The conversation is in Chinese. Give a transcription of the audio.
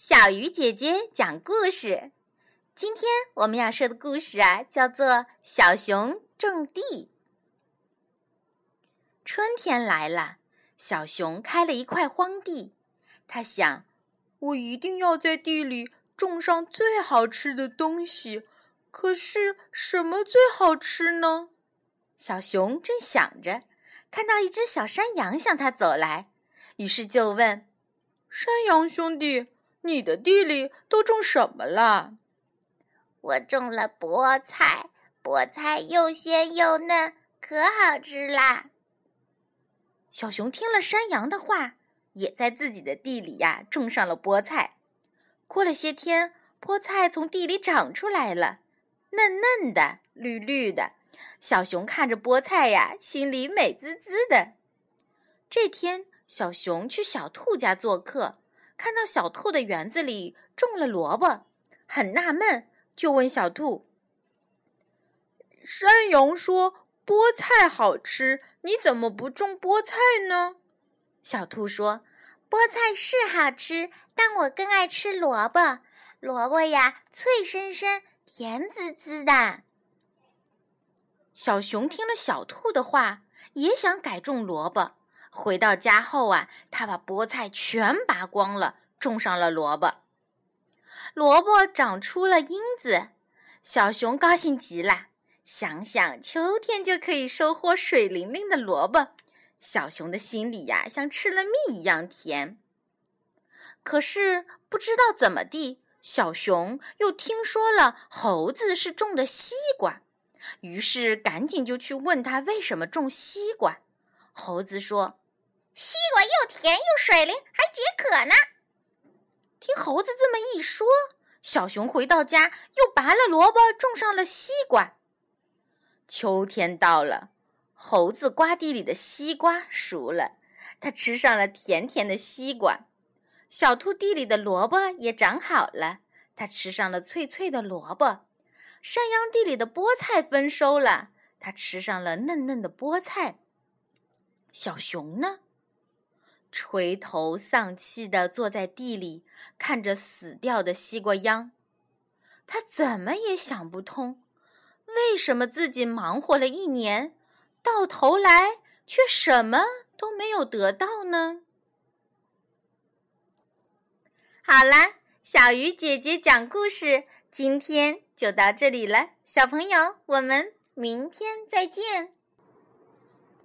小鱼姐姐讲故事。今天我们要说的故事啊，叫做《小熊种地》。春天来了，小熊开了一块荒地。他想，我一定要在地里种上最好吃的东西。可是，什么最好吃呢？小熊正想着，看到一只小山羊向他走来，于是就问：“山羊兄弟。”你的地里都种什么了？我种了菠菜，菠菜又鲜又嫩，可好吃啦。小熊听了山羊的话，也在自己的地里呀种上了菠菜。过了些天，菠菜从地里长出来了，嫩嫩的，绿绿的。小熊看着菠菜呀，心里美滋滋的。这天，小熊去小兔家做客。看到小兔的园子里种了萝卜，很纳闷，就问小兔：“山羊说菠菜好吃，你怎么不种菠菜呢？”小兔说：“菠菜是好吃，但我更爱吃萝卜。萝卜呀，脆生生，甜滋滋的。”小熊听了小兔的话，也想改种萝卜。回到家后啊，他把菠菜全拔光了，种上了萝卜。萝卜长出了缨子，小熊高兴极了。想想秋天就可以收获水灵灵的萝卜，小熊的心里呀，像吃了蜜一样甜。可是不知道怎么地，小熊又听说了猴子是种的西瓜，于是赶紧就去问他为什么种西瓜。猴子说。西瓜又甜又水灵，还解渴呢。听猴子这么一说，小熊回到家又拔了萝卜，种上了西瓜。秋天到了，猴子瓜地里的西瓜熟了，它吃上了甜甜的西瓜。小兔地里的萝卜也长好了，它吃上了脆脆的萝卜。山羊地里的菠菜丰收了，它吃上了嫩嫩的菠菜。小熊呢？垂头丧气地坐在地里，看着死掉的西瓜秧。他怎么也想不通，为什么自己忙活了一年，到头来却什么都没有得到呢？好了，小鱼姐姐讲故事，今天就到这里了。小朋友，我们明天再见。